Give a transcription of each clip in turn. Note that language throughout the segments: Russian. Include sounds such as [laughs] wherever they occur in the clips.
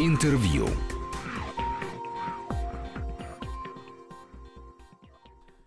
Интервью.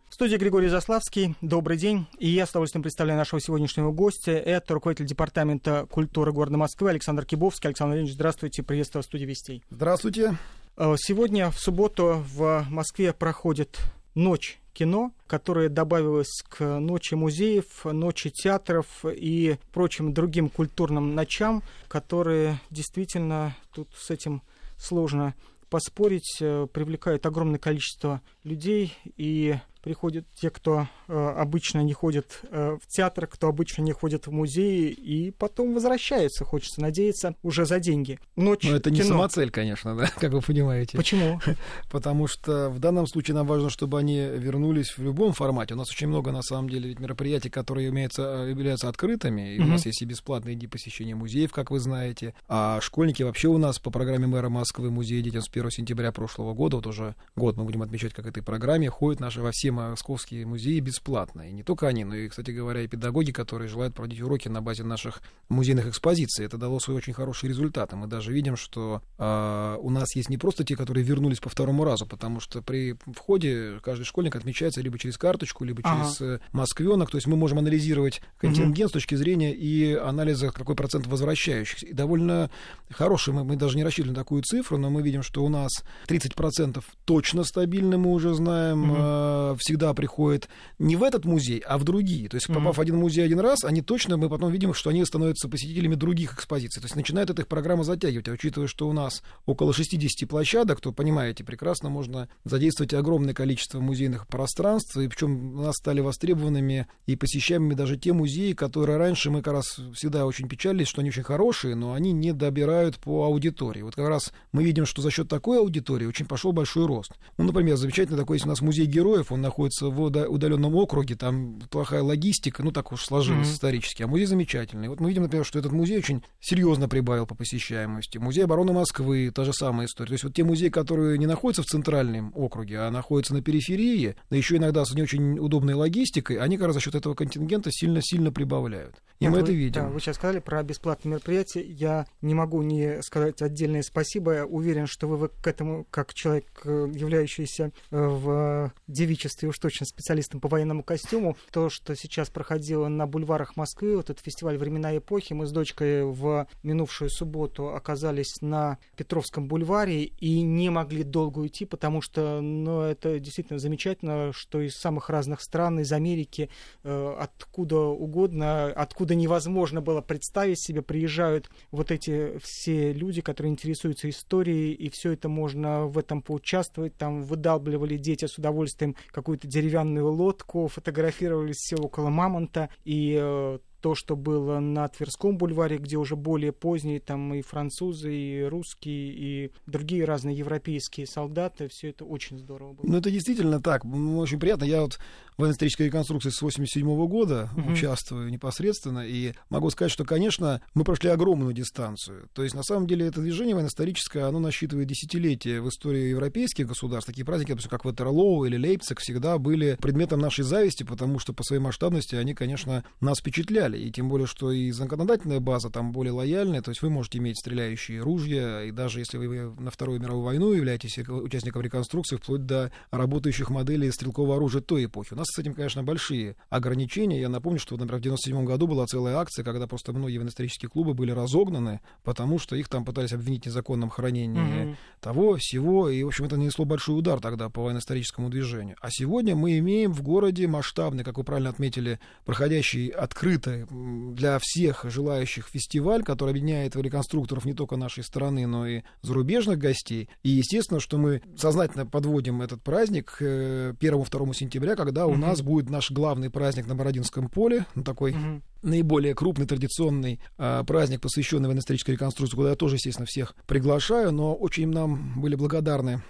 В студии Григорий Заславский. Добрый день. И я с удовольствием представляю нашего сегодняшнего гостя. Это руководитель Департамента культуры города Москвы Александр Кибовский. Александр Владимирович, здравствуйте. Приветствую в студии Вестей. Здравствуйте. Э, сегодня, в субботу, в Москве проходит Ночь кино, которая добавилась к Ночи музеев, Ночи театров и прочим другим культурным ночам, которые действительно тут с этим сложно поспорить, э, привлекают огромное количество людей. И приходят те, кто э, обычно не ходит э, в театр, кто обычно не ходит в музеи, и потом возвращаются, хочется надеяться, уже за деньги. Ночь Но это кино. не самоцель, конечно, да, [laughs] как вы понимаете. Почему? [laughs] Потому что в данном случае нам важно, чтобы они вернулись в любом формате. У нас очень много, на самом деле, ведь мероприятий, которые имеются, являются открытыми, и у нас есть и бесплатные дни посещения музеев, как вы знаете, а школьники вообще у нас по программе мэра Москвы музей детям с 1 сентября прошлого года, вот уже год мы будем отмечать, как этой программе, ходят наши во все московские музеи бесплатно. И не только они, но и, кстати говоря, и педагоги, которые желают проводить уроки на базе наших музейных экспозиций. Это дало свой очень хороший результат. И мы даже видим, что э, у нас есть не просто те, которые вернулись по второму разу, потому что при входе каждый школьник отмечается либо через карточку, либо ага. через э, москвенок. То есть мы можем анализировать контингент угу. с точки зрения и анализа, какой процент возвращающихся. И довольно хороший, мы, мы даже не рассчитывали на такую цифру, но мы видим, что у нас 30% точно стабильно, мы уже знаем, угу. э, всегда приходят не в этот музей, а в другие. То есть, попав mm-hmm. в один музей один раз, они точно, мы потом видим, что они становятся посетителями других экспозиций. То есть, начинает эта их программа затягивать. А учитывая, что у нас около 60 площадок, то, понимаете, прекрасно можно задействовать огромное количество музейных пространств, и причем у нас стали востребованными и посещаемыми даже те музеи, которые раньше мы как раз всегда очень печалились, что они очень хорошие, но они не добирают по аудитории. Вот как раз мы видим, что за счет такой аудитории очень пошел большой рост. Ну, например, замечательно такой есть у нас музей героев, он находится в удаленном округе, там плохая логистика, ну так уж сложилось mm-hmm. исторически, а музей замечательный. Вот мы видим, например, что этот музей очень серьезно прибавил по посещаемости. Музей обороны Москвы, та же самая история. То есть вот те музеи, которые не находятся в центральном округе, а находятся на периферии, да еще иногда с не очень удобной логистикой, они как раз за счет этого контингента сильно-сильно прибавляют. И Нет, мы вы, это видим. Да, вы сейчас сказали про бесплатные мероприятия. Я не могу не сказать отдельное спасибо. Я уверен, что вы, вы к этому, как человек, э, являющийся э, в девичестве уж точно специалистом по военному костюму. То, что сейчас проходило на бульварах Москвы, вот этот фестиваль «Времена эпохи», мы с дочкой в минувшую субботу оказались на Петровском бульваре и не могли долго уйти, потому что ну, это действительно замечательно, что из самых разных стран, из Америки, э, откуда угодно, откуда невозможно было представить себе, приезжают вот эти все люди, которые интересуются историей, и все это можно в этом поучаствовать. Там выдалбливали дети с удовольствием какую-то деревянную лодку, фотографировались все около Мамонта, и э, то, что было на Тверском бульваре, где уже более поздние там и французы, и русские, и другие разные европейские солдаты, все это очень здорово было. Ну, это действительно так. Очень приятно. Я вот в военно-исторической реконструкции с 87 года uh-huh. участвую непосредственно, и могу сказать, что, конечно, мы прошли огромную дистанцию. То есть, на самом деле, это движение военно-историческое, оно насчитывает десятилетия в истории европейских государств. Такие праздники, допустим, как Ватерлоу или Лейпциг, всегда были предметом нашей зависти, потому что по своей масштабности они, конечно, нас впечатляли. И тем более, что и законодательная база там более лояльная, то есть вы можете иметь стреляющие ружья, и даже если вы на Вторую мировую войну являетесь участником реконструкции, вплоть до работающих моделей стрелкового оружия той эпохи. У нас с этим, конечно, большие ограничения. Я напомню, что, например, в 97 году была целая акция, когда просто многие военно-исторические клубы были разогнаны, потому что их там пытались обвинить в незаконном хранении mm-hmm. того, всего, и, в общем, это нанесло большой удар тогда по военно-историческому движению. А сегодня мы имеем в городе масштабный, как вы правильно отметили, проходящий открытый для всех желающих фестиваль, который объединяет реконструкторов не только нашей страны, но и зарубежных гостей. И, естественно, что мы сознательно подводим этот праздник к 1-2 сентября, когда у нас будет наш главный праздник на Бородинском поле, ну, такой угу. наиболее крупный традиционный э, праздник, посвященный военно-исторической реконструкции, куда я тоже, естественно, всех приглашаю, но очень нам были благодарны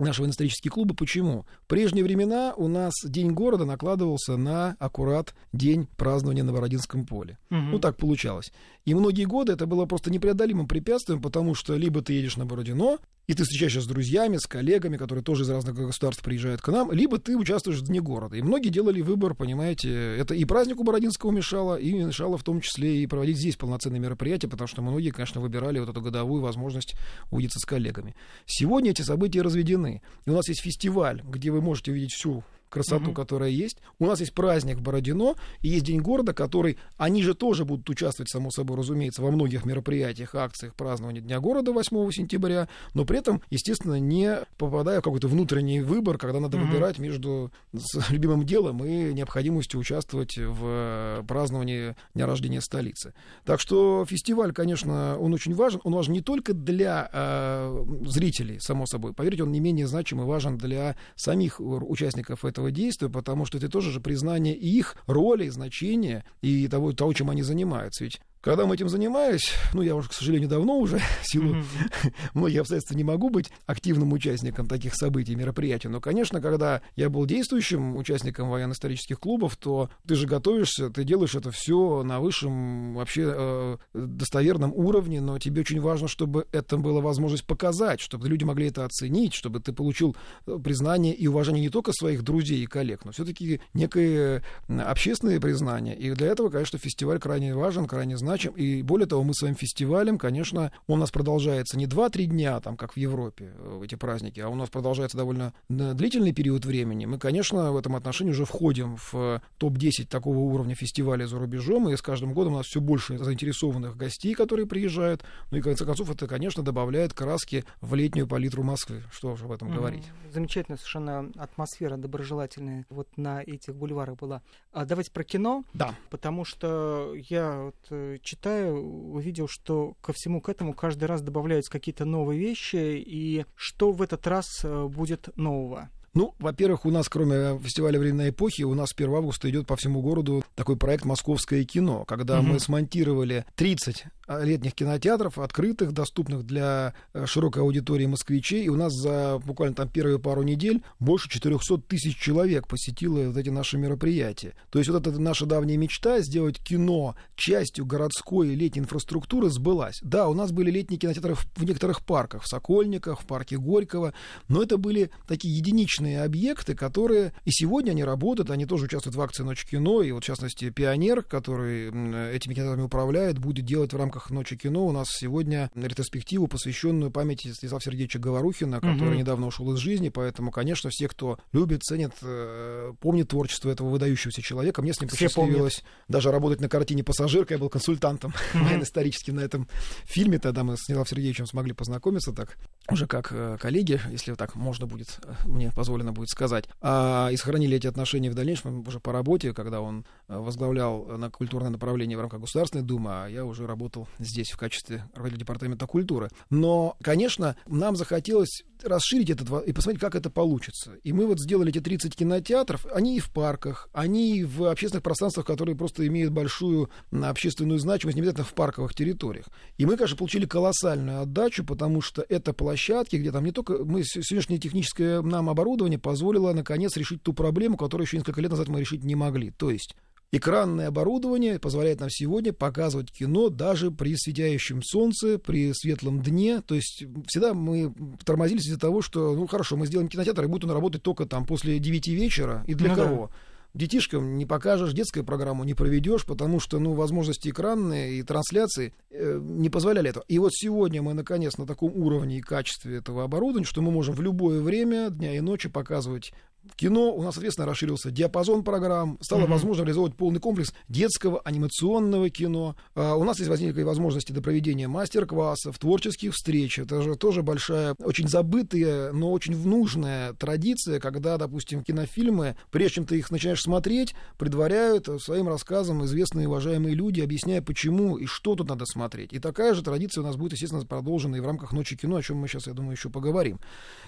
наши военно-исторические клубы. Почему? В прежние времена у нас День города накладывался на аккурат день празднования на Бородинском поле. Угу. Ну, так получалось. И многие годы это было просто непреодолимым препятствием, потому что либо ты едешь на Бородино, и ты встречаешься с друзьями, с коллегами, которые тоже из разных государств приезжают к нам, либо ты участвуешь в Дне города. И многие делали выбор, понимаете, это и празднику Бородинского мешало, и мешало в том числе и проводить здесь полноценные мероприятия, потому что многие, конечно, выбирали вот эту годовую возможность увидеться с коллегами. Сегодня эти события разведены. И у нас есть фестиваль, где вы можете увидеть всю красоту, mm-hmm. которая есть. У нас есть праздник в Бородино, и есть День города, который... Они же тоже будут участвовать, само собой, разумеется, во многих мероприятиях, акциях празднования Дня города 8 сентября, но при этом, естественно, не попадая в какой-то внутренний выбор, когда надо mm-hmm. выбирать между [laughs] любимым делом и необходимостью участвовать в праздновании дня рождения столицы. Так что фестиваль, конечно, он очень важен. Он важен не только для э, зрителей, само собой. Поверьте, он не менее значим и важен для самих участников этого этого действия, потому что это тоже же признание их роли, значения и того, того, чем они занимаются. Ведь когда мы этим занимаюсь, ну, я уже, к сожалению, давно уже, [laughs] в силу mm-hmm. [laughs] многих обстоятельств не могу быть активным участником таких событий, мероприятий, но, конечно, когда я был действующим участником военно-исторических клубов, то ты же готовишься, ты делаешь это все на высшем, вообще э, достоверном уровне, но тебе очень важно, чтобы это была возможность показать, чтобы люди могли это оценить, чтобы ты получил э, признание и уважение не только своих друзей и коллег, но все-таки некое общественное признание. И для этого, конечно, фестиваль крайне важен, крайне значим, значим. И более того, мы своим фестивалем, конечно, он у нас продолжается не 2-3 дня, там, как в Европе, э, эти праздники, а у нас продолжается довольно длительный период времени. Мы, конечно, в этом отношении уже входим в э, топ-10 такого уровня фестиваля за рубежом, и с каждым годом у нас все больше заинтересованных гостей, которые приезжают. Ну и, в конце концов, это, конечно, добавляет краски в летнюю палитру Москвы. Что уже об этом mm-hmm. говорить. Замечательная совершенно атмосфера доброжелательная вот на этих бульварах была. А давайте про кино. Да. Потому что я вот читаю, увидел, что ко всему к этому каждый раз добавляются какие-то новые вещи, и что в этот раз э, будет нового? Ну, во-первых, у нас, кроме фестиваля временной эпохи, у нас 1 августа идет по всему городу такой проект «Московское кино», когда угу. мы смонтировали 30 а, летних кинотеатров, открытых, доступных для э, широкой аудитории москвичей. И у нас за буквально там первые пару недель больше 400 тысяч человек посетило вот эти наши мероприятия. То есть вот эта наша давняя мечта сделать кино частью городской летней инфраструктуры сбылась. Да, у нас были летние кинотеатры в некоторых парках, в Сокольниках, в парке Горького, но это были такие единичные объекты, которые и сегодня они работают, они тоже участвуют в акции «Ночь кино», и вот в частности «Пионер», который этими кинотеатрами управляет, будет делать в рамках Ночи кино у нас сегодня ретроспективу, посвященную памяти Станислава Сергеевича Говорухина, который угу. недавно ушел из жизни. Поэтому, конечно, все, кто любит, ценит, э, помнит творчество этого выдающегося человека. Мне с ним посчастливилось даже работать на картине «Пассажирка». Я был консультантом угу. военно-историческим [laughs] на этом фильме. Тогда мы с Станиславом Сергеевичем смогли познакомиться так, уже как э, коллеги, если так можно будет, э, мне позволено будет сказать. А, и сохранили эти отношения в дальнейшем уже по работе, когда он э, возглавлял на культурное направление в рамках Государственной Думы, а я уже работал здесь в качестве руководителя департамента культуры. Но, конечно, нам захотелось расширить этот и посмотреть, как это получится. И мы вот сделали эти 30 кинотеатров. Они и в парках, они и в общественных пространствах, которые просто имеют большую общественную значимость, не обязательно в парковых территориях. И мы, конечно, получили колоссальную отдачу, потому что это площадки, где там не только... Мы сегодняшнее техническое нам оборудование позволило, наконец, решить ту проблему, которую еще несколько лет назад мы решить не могли. То есть Экранное оборудование позволяет нам сегодня показывать кино даже при светящем солнце, при светлом дне. То есть всегда мы тормозились из-за того, что, ну хорошо, мы сделаем кинотеатр, и будет он работать только там после 9 вечера. И для ну, кого? Да детишкам не покажешь, детскую программу не проведешь, потому что, ну, возможности экранные и трансляции э, не позволяли этого. И вот сегодня мы, наконец, на таком уровне и качестве этого оборудования, что мы можем в любое время дня и ночи показывать кино у нас, соответственно, расширился диапазон программ, стало mm-hmm. возможно реализовать полный комплекс детского анимационного кино. А, у нас есть возникли возможности до проведения мастер-классов, творческих встреч. Это же тоже большая, очень забытая, но очень нужная традиция, когда, допустим, кинофильмы, прежде чем ты их начинаешь смотреть, предваряют своим рассказом известные уважаемые люди, объясняя, почему и что тут надо смотреть. И такая же традиция у нас будет, естественно, продолжена и в рамках «Ночи кино», о чем мы сейчас, я думаю, еще поговорим.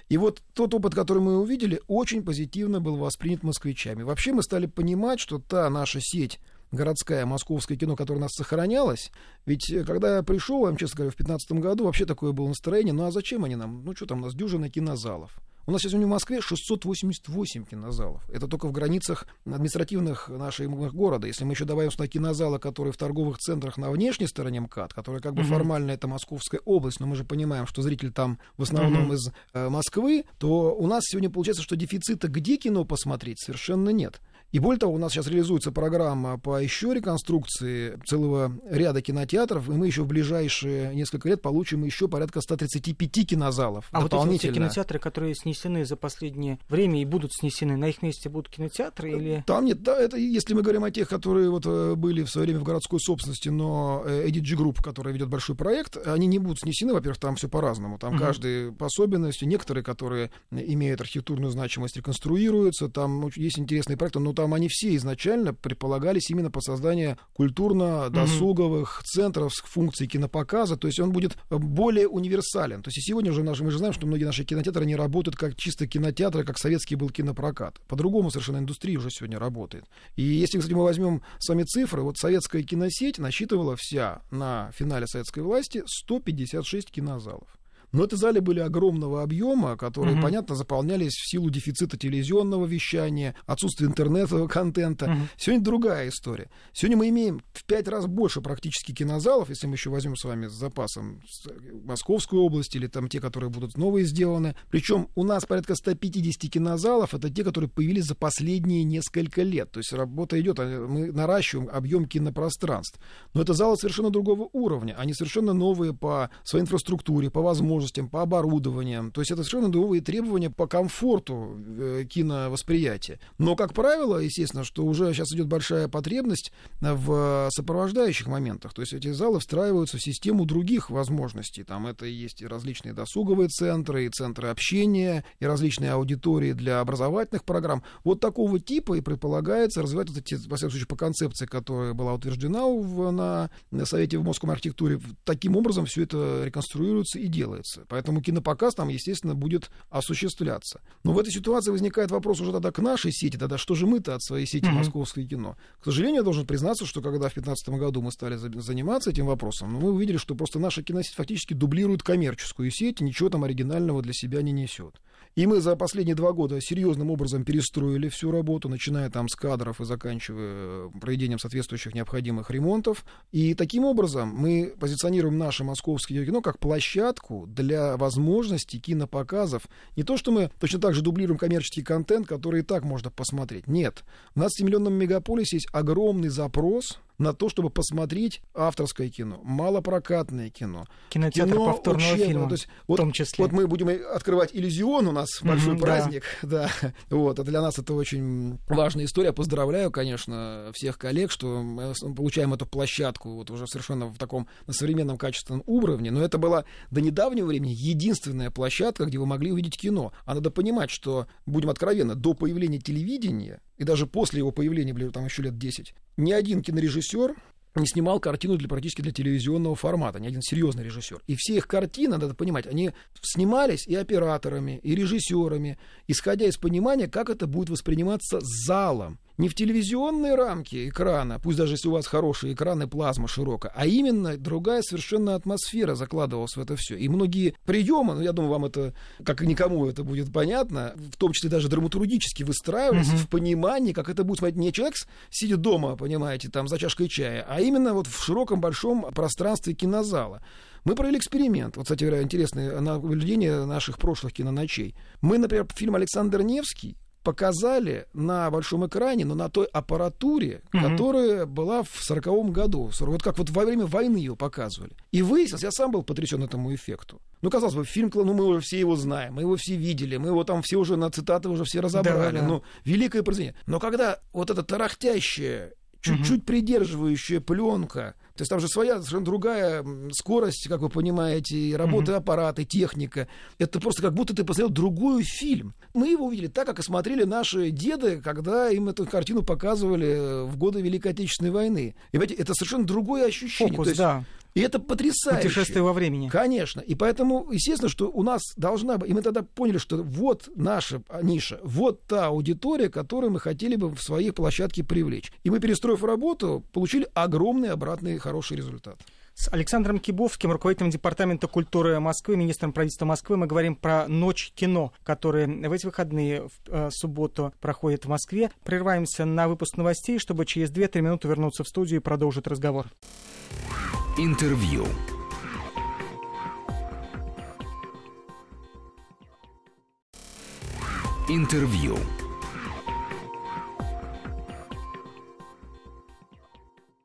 И вот тот опыт, который мы увидели, очень позитивный позитивно был воспринят москвичами. Вообще мы стали понимать, что та наша сеть городская московское кино, которое у нас сохранялось. Ведь э, когда я пришел, я вам честно говоря, в 2015 году вообще такое было настроение. Ну а зачем они нам? Ну что там, у нас дюжина кинозалов. У нас сегодня в Москве 688 кинозалов. Это только в границах административных нашего города. Если мы еще добавим сюда кинозалы, которые в торговых центрах на внешней стороне МКАД, которые как бы угу. формально это Московская область, но мы же понимаем, что зритель там в основном угу. из э, Москвы, то у нас сегодня получается, что дефицита где кино посмотреть совершенно нет. И более того, у нас сейчас реализуется программа по еще реконструкции целого ряда кинотеатров, и мы еще в ближайшие несколько лет получим еще порядка 135 кинозалов. А вот эти, кинотеатры, которые снесены за последнее время и будут снесены, на их месте будут кинотеатры или... Там нет, да, это если мы говорим о тех, которые вот э, были в свое время в городской собственности, но EDG Group, которая ведет большой проект, они не будут снесены, во-первых, там все по-разному, там угу. каждый по особенности, некоторые, которые имеют архитектурную значимость, реконструируются, там есть интересные проекты, но там они все изначально предполагались именно по созданию культурно-досуговых mm-hmm. центров с функцией кинопоказа, то есть он будет более универсален. То есть и сегодня уже наши, мы же знаем, что многие наши кинотеатры не работают как чисто кинотеатры, как советский был кинопрокат. По-другому совершенно индустрия уже сегодня работает. И если, кстати, мы возьмем сами цифры, вот советская киносеть насчитывала вся на финале советской власти 156 кинозалов. Но это залы были огромного объема, которые, угу. понятно, заполнялись в силу дефицита телевизионного вещания, отсутствия интернетового контента. Угу. Сегодня другая история. Сегодня мы имеем в пять раз больше практически кинозалов, если мы еще возьмем с вами с запасом Московскую область или там те, которые будут новые сделаны. Причем у нас порядка 150 кинозалов, это те, которые появились за последние несколько лет. То есть работа идет, а мы наращиваем объем кинопространств. Но это залы совершенно другого уровня. Они совершенно новые по своей инфраструктуре, по возможностям возможностям, по оборудованиям. То есть это совершенно новые требования по комфорту э, киновосприятия. Но, как правило, естественно, что уже сейчас идет большая потребность в сопровождающих моментах. То есть эти залы встраиваются в систему других возможностей. Там это и есть и различные досуговые центры, и центры общения, и различные аудитории для образовательных программ. Вот такого типа и предполагается развивать вот эти, во всяком случае, по концепции, которая была утверждена в, на, на Совете в Московской архитектуре, таким образом все это реконструируется и делается делается. Поэтому кинопоказ там, естественно, будет осуществляться. Но в этой ситуации возникает вопрос уже тогда к нашей сети, тогда что же мы-то от своей сети mm-hmm. московское кино? К сожалению, я должен признаться, что когда в 2015 году мы стали заниматься этим вопросом, мы увидели, что просто наша киносеть фактически дублирует коммерческую сеть, и ничего там оригинального для себя не несет. И мы за последние два года серьезным образом перестроили всю работу, начиная там с кадров и заканчивая э, проведением соответствующих необходимых ремонтов. И таким образом мы позиционируем наше московское кино как площадку для возможности кинопоказов. Не то, что мы точно так же дублируем коммерческий контент, который и так можно посмотреть. Нет. В 7-миллионном мегаполисе есть огромный запрос на то, чтобы посмотреть авторское кино, малопрокатное кино. Кинотеатр кино повторного учебное. фильма, то есть, вот, в том числе. Вот мы будем открывать «Иллюзион», у нас большой mm-hmm, праздник. Да. [laughs] да. Вот, а для нас это очень важная история. Поздравляю, конечно, всех коллег, что мы получаем эту площадку вот уже совершенно в таком на современном качественном уровне. Но это была до недавнего времени единственная площадка, где вы могли увидеть кино. А надо понимать, что, будем откровенны, до появления телевидения и даже после его появления, были там еще лет 10, ни один кинорежиссер не снимал картину для, практически для телевизионного формата, ни один серьезный режиссер. И все их картины, надо понимать, они снимались и операторами, и режиссерами, исходя из понимания, как это будет восприниматься залом не в телевизионные рамки экрана, пусть даже если у вас хорошие экраны, плазма широкая, а именно другая совершенно атмосфера закладывалась в это все. И многие приемы, ну, я думаю, вам это, как и никому это будет понятно, в том числе даже драматургически выстраивались mm-hmm. в понимании, как это будет смотреть не человек, сидя дома, понимаете, там за чашкой чая, а именно вот в широком большом пространстве кинозала. Мы провели эксперимент. Вот, кстати говоря, интересное наблюдение наших прошлых киноночей. Мы, например, фильм «Александр Невский» показали на большом экране, но на той аппаратуре, mm-hmm. которая была в сороковом году. Вот как вот во время войны ее показывали. И выяснилось, я сам был потрясен этому эффекту. Ну, казалось бы, фильм, ну, мы уже все его знаем, мы его все видели, мы его там все уже на цитаты уже все разобрали. Да, да. Ну, великое произведение. Но когда вот эта тарахтящая, чуть-чуть mm-hmm. придерживающая пленка, то есть там же своя совершенно другая скорость, как вы понимаете, и работы mm-hmm. аппарата, техника. Это просто как будто ты посмотрел другой фильм. Мы его увидели так, как и смотрели наши деды, когда им эту картину показывали в годы Великой Отечественной войны. И понимаете, это совершенно другое ощущение. Фокус, есть, да. И это потрясающе. Путешествие во времени. Конечно. И поэтому, естественно, что у нас должна быть... И мы тогда поняли, что вот наша ниша, вот та аудитория, которую мы хотели бы в своей площадке привлечь. И мы, перестроив работу, получили огромный обратный хороший результат. С Александром Кибовским, руководителем Департамента культуры Москвы, министром правительства Москвы, мы говорим про «Ночь кино», которая в эти выходные в э, субботу проходит в Москве. Прерываемся на выпуск новостей, чтобы через 2-3 минуты вернуться в студию и продолжить разговор. Интервью. Интервью.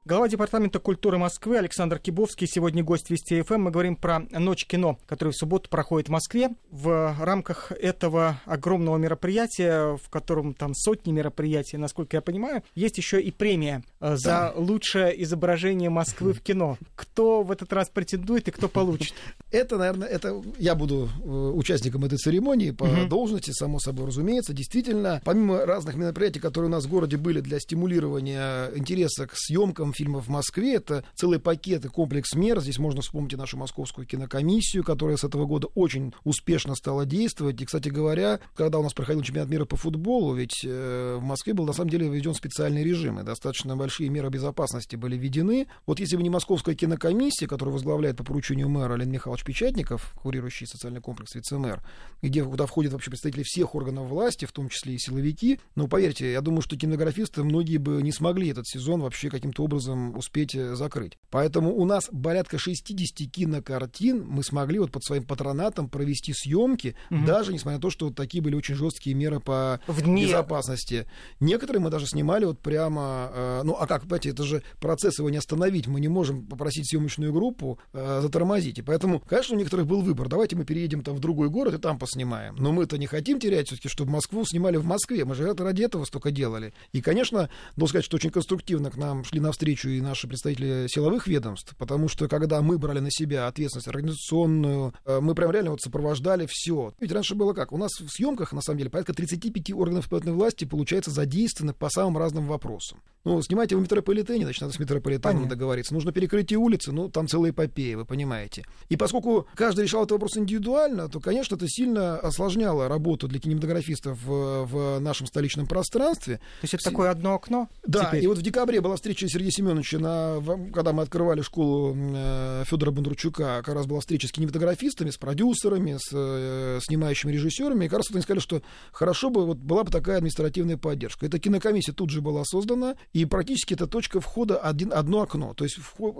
Глава Департамента культуры Москвы Александр Кибовский сегодня гость Вести ФМ. Мы говорим про Ночь кино, которая в субботу проходит в Москве. В рамках этого огромного мероприятия, в котором там сотни мероприятий, насколько я понимаю, есть еще и премия э, за да. лучшее изображение Москвы в кино. Кто в этот раз претендует и кто получит? Это, наверное, это я буду э, участником этой церемонии по угу. должности, само собой разумеется. Действительно, помимо разных мероприятий, которые у нас в городе были для стимулирования интереса к съемкам, фильмов в Москве. Это целый пакет и комплекс мер. Здесь можно вспомнить и нашу московскую кинокомиссию, которая с этого года очень успешно стала действовать. И, кстати говоря, когда у нас проходил чемпионат мира по футболу, ведь э, в Москве был на самом деле введен специальный режим, и достаточно большие меры безопасности были введены. Вот если бы не московская кинокомиссия, которую возглавляет по поручению мэра Леонид Михайлович Печатников, курирующий социальный комплекс вице-мэр, где куда входят вообще представители всех органов власти, в том числе и силовики, но поверьте, я думаю, что кинематографисты многие бы не смогли этот сезон вообще каким-то образом образом успеть э, закрыть. Поэтому у нас порядка 60 кинокартин мы смогли вот под своим патронатом провести съемки, угу. даже несмотря на то, что вот такие были очень жесткие меры по в дни... безопасности. Некоторые мы даже снимали вот прямо, э, ну а как, понимаете, это же процесс его не остановить, мы не можем попросить съемочную группу э, затормозить. И поэтому, конечно, у некоторых был выбор, давайте мы переедем там в другой город и там поснимаем. Но мы-то не хотим терять все-таки, чтобы Москву снимали в Москве, мы же это ради этого столько делали. И, конечно, должен сказать, что очень конструктивно к нам шли навстречу навстречу и наши представители силовых ведомств, потому что когда мы брали на себя ответственность организационную, э, мы прям реально вот сопровождали все. Ведь раньше было как? У нас в съемках, на самом деле, порядка 35 органов исполнительной власти, получается, задействованы по самым разным вопросам. Ну, снимайте в метрополитене, значит, надо с метрополитеном Понятно. договориться. Нужно перекрытие улицы, ну, там целая эпопея, вы понимаете. И поскольку каждый решал этот вопрос индивидуально, то, конечно, это сильно осложняло работу для кинематографистов в, в нашем столичном пространстве. То есть это такое одно окно? Да, теперь? и вот в декабре была встреча Сергея Семеновича, на, когда мы открывали школу э, Федора Бондарчука, как раз была встреча с кинематографистами, с продюсерами, с э, снимающими режиссерами, и как раз вот они сказали, что хорошо бы, вот была бы такая административная поддержка. Эта кинокомиссия тут же была создана, и практически это точка входа один, одно окно. То есть вход,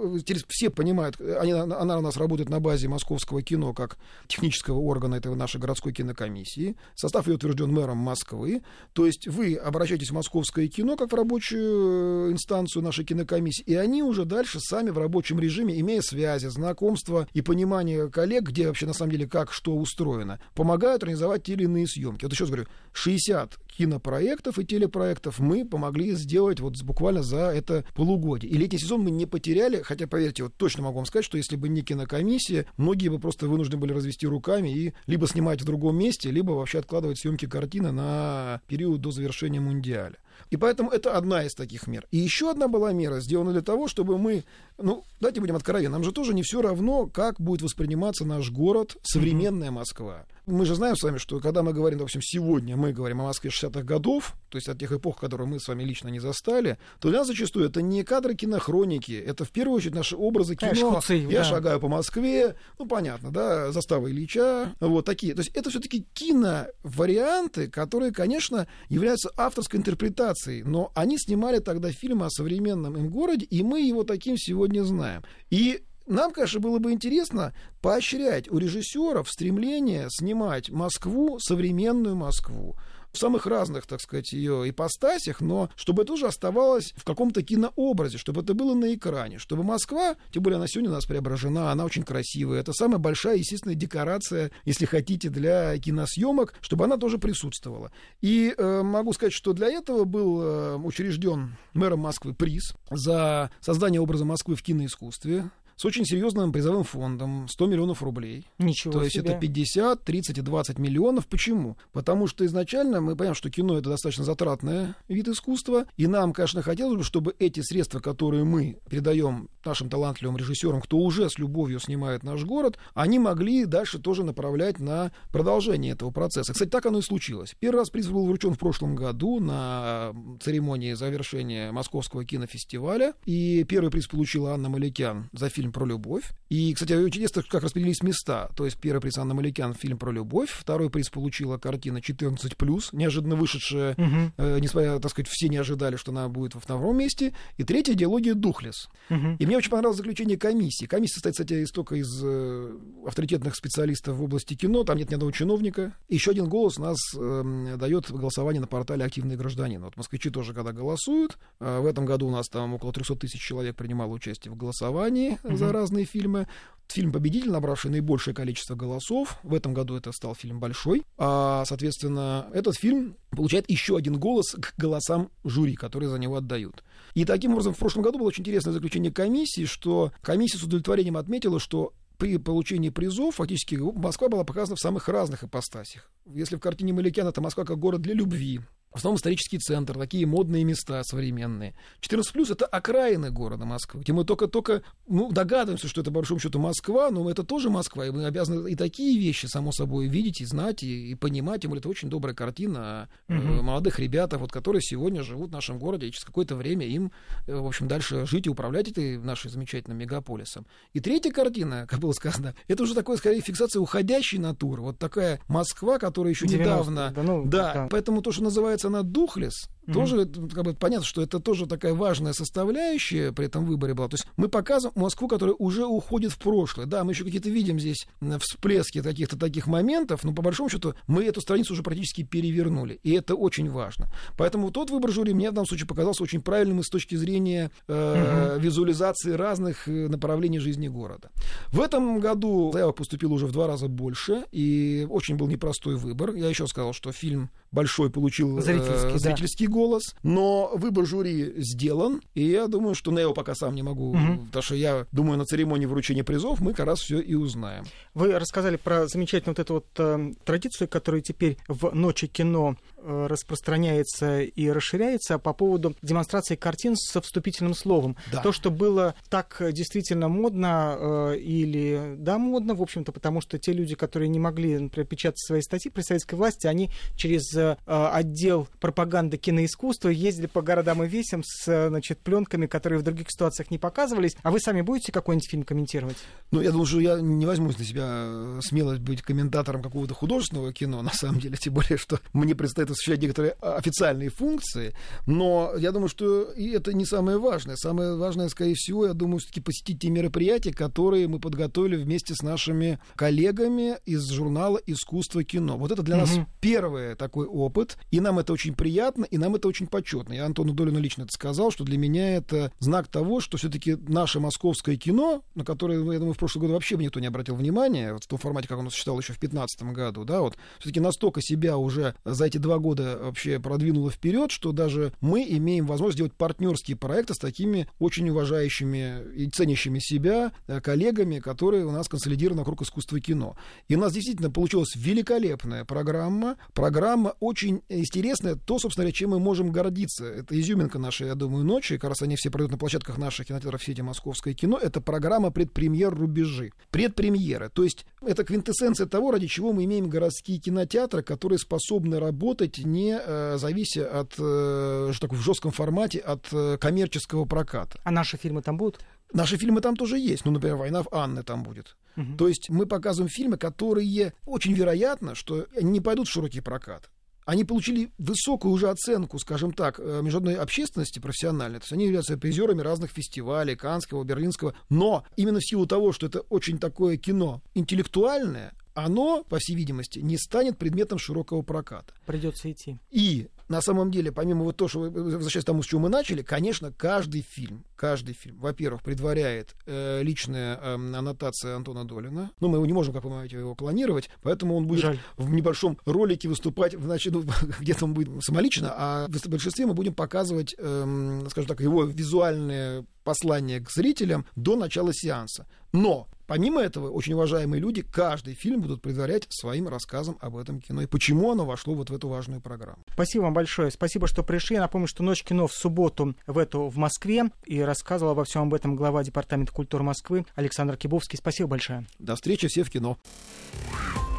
все понимают, они, она у нас работает на базе московского кино как технического органа этого нашей городской кинокомиссии. Состав ее утвержден мэром Москвы. То есть вы обращаетесь в московское кино как в рабочую инстанцию нашей кинокомиссии, и они уже дальше сами в рабочем режиме, имея связи, знакомства и понимание коллег, где вообще на самом деле как что устроено, помогают организовать те или иные съемки. Вот еще раз говорю, 60 кинопроектов и телепроектов мы помогли сделать вот буквально за это полугодие. И летний сезон мы не потеряли, хотя, поверьте, вот точно могу вам сказать, что если бы не кинокомиссия, многие бы просто вынуждены были развести руками и либо снимать в другом месте, либо вообще откладывать съемки картины на период до завершения Мундиаля. И поэтому это одна из таких мер. И еще одна была мера сделана для того, чтобы мы, ну, давайте будем откровенны, нам же тоже не все равно, как будет восприниматься наш город, современная Москва. Мы же знаем с вами, что когда мы говорим, допустим, сегодня мы говорим о Москве 60-х годов, то есть от тех эпох, которые мы с вами лично не застали, то для нас зачастую это не кадры кинохроники, это в первую очередь наши образы кино. Конечно, Я да. шагаю по Москве, ну понятно, да, застава Ильича, вот такие. То есть это все-таки киноварианты, которые, конечно, являются авторской интерпретацией, но они снимали тогда фильмы о современном им городе, и мы его таким сегодня знаем. И нам, конечно, было бы интересно поощрять у режиссеров стремление снимать Москву, современную Москву в самых разных, так сказать, ее ипостасях, но чтобы это уже оставалось в каком-то кинообразе, чтобы это было на экране, чтобы Москва, тем более она сегодня у нас преображена, она очень красивая, это самая большая, естественная декорация, если хотите, для киносъемок, чтобы она тоже присутствовала. И э, могу сказать, что для этого был э, учрежден мэром Москвы приз за создание образа Москвы в киноискусстве с очень серьезным призовым фондом 100 миллионов рублей. Ничего То себе. есть это 50, 30 и 20 миллионов. Почему? Потому что изначально мы понимаем, что кино это достаточно затратный вид искусства, и нам, конечно, хотелось бы, чтобы эти средства, которые мы передаем нашим талантливым режиссерам, кто уже с любовью снимает наш город, они могли дальше тоже направлять на продолжение этого процесса. Кстати, так оно и случилось. Первый раз приз был вручен в прошлом году на церемонии завершения Московского кинофестиваля, и первый приз получила Анна Маликян за фильм фильм про любовь. И, кстати, очень интересно, как распределились места. То есть первый приз Анна Маликян фильм про любовь, второй приз получила картина 14+, неожиданно вышедшая, угу. э, несмотря, так сказать, все не ожидали, что она будет во втором месте. И третья идеология Духлес. Угу. И мне очень понравилось заключение комиссии. Комиссия состоит, кстати, из только из э, авторитетных специалистов в области кино, там нет ни одного чиновника. Еще один голос нас э, дает голосование на портале «Активный гражданин». Вот москвичи тоже, когда голосуют, э, в этом году у нас там около 300 тысяч человек принимало участие в голосовании угу. За разные фильмы. Фильм-победитель, набравший наибольшее количество голосов. В этом году это стал фильм «Большой». А, соответственно, этот фильм получает еще один голос к голосам жюри, которые за него отдают. И таким образом, в прошлом году было очень интересное заключение комиссии, что комиссия с удовлетворением отметила, что при получении призов фактически Москва была показана в самых разных ипостасях. Если в картине Маликяна это Москва как город для любви, в основном исторический центр, такие модные места современные. 14 плюс это окраины города Москвы, где мы только-только ну, догадываемся, что это, по большому счету, Москва, но это тоже Москва, и мы обязаны и такие вещи, само собой, видеть и знать, и, и понимать. Тем более, это очень добрая картина угу. молодых ребятах, вот, которые сегодня живут в нашем городе, и через какое-то время им, э, в общем, дальше жить и управлять этой нашей замечательным мегаполисом. И третья картина, как было сказано, [laughs] это уже такое, скорее, фиксация уходящей натуры. Вот такая Москва, которая еще недавно... Да, ну, да, да, поэтому то, что называется она Духлес, mm-hmm. тоже как бы понятно, что это тоже такая важная составляющая при этом выборе была. То есть мы показываем Москву, которая уже уходит в прошлое. Да, мы еще какие-то видим здесь всплески каких-то таких моментов, но по большому счету мы эту страницу уже практически перевернули. И это очень важно. Поэтому тот выбор жюри мне в данном случае показался очень правильным и с точки зрения э, mm-hmm. визуализации разных э, направлений жизни города. В этом году заявок поступило уже в два раза больше, и очень был непростой выбор. Я еще сказал, что фильм большой получил зрительский, э, зрительский да. Голос, но выбор жюри сделан, и я думаю, что на его пока сам не могу, угу. потому что я думаю, на церемонии вручения призов мы как раз все и узнаем. Вы рассказали про замечательную вот эту вот э, традицию, которая теперь в ночи кино распространяется и расширяется по поводу демонстрации картин со вступительным словом. Да. То, что было так действительно модно э, или да модно, в общем-то, потому что те люди, которые не могли, например, печатать свои статьи при советской власти, они через э, отдел пропаганды киноискусства, ездили по городам и весям с значит, пленками, которые в других ситуациях не показывались. А вы сами будете какой-нибудь фильм комментировать? Ну, я думаю, что я не возьмусь на себя э, смелость быть комментатором какого-то художественного кино, на самом деле, тем более, что мне предстоит осуществлять некоторые официальные функции. Но я думаю, что и это не самое важное. Самое важное, скорее всего, я думаю, все-таки посетить те мероприятия, которые мы подготовили вместе с нашими коллегами из журнала «Искусство кино». Вот это для угу. нас первый такой опыт, и нам это очень приятно, и нам это очень почетно. Я Антону Долину лично это сказал, что для меня это знак того, что все-таки наше московское кино, на которое, я думаю, в прошлом году вообще никто не обратил внимания, вот в том формате, как оно существовало еще в 2015 году, да, вот все-таки настолько себя уже за эти два года вообще продвинуло вперед, что даже мы имеем возможность сделать партнерские проекты с такими очень уважающими и ценящими себя э, коллегами, которые у нас консолидированы вокруг искусства кино. И у нас действительно получилась великолепная программа, программа очень интересное, то, собственно говоря, чем мы можем гордиться. Это изюминка нашей, я думаю, ночи, как раз они все пройдут на площадках наших кинотеатров сети «Московское кино», это программа предпремьер рубежи. Предпремьеры. То есть это квинтэссенция того, ради чего мы имеем городские кинотеатры, которые способны работать, не э, завися от, э, так, в жестком формате от э, коммерческого проката. А наши фильмы там будут? Наши фильмы там тоже есть. Ну, например, «Война в Анны» там будет. Угу. То есть мы показываем фильмы, которые очень вероятно, что они не пойдут в широкий прокат они получили высокую уже оценку, скажем так, э, международной общественности профессиональной. То есть они являются призерами разных фестивалей, Канского, Берлинского. Но именно в силу того, что это очень такое кино интеллектуальное, оно, по всей видимости, не станет предметом широкого проката. Придется идти. И на самом деле, помимо вот того, что, возвращаясь к тому, с чего мы начали, конечно, каждый фильм, каждый фильм, во-первых, предваряет э, личная э, аннотация Антона Долина. Ну, мы его не можем, как вы понимаете, его клонировать, поэтому он будет Жаль. в небольшом ролике выступать, значит, ну, [laughs] где-то он будет самолично, а в большинстве мы будем показывать, э, скажем так, его визуальное послание к зрителям до начала сеанса. Но Помимо этого, очень уважаемые люди каждый фильм будут предварять своим рассказом об этом кино и почему оно вошло вот в эту важную программу. Спасибо вам большое. Спасибо, что пришли. Я напомню, что «Ночь кино» в субботу в эту в Москве. И рассказывал обо всем об этом глава Департамента культуры Москвы Александр Кибовский. Спасибо большое. До встречи все в кино.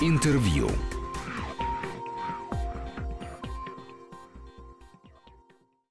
Интервью.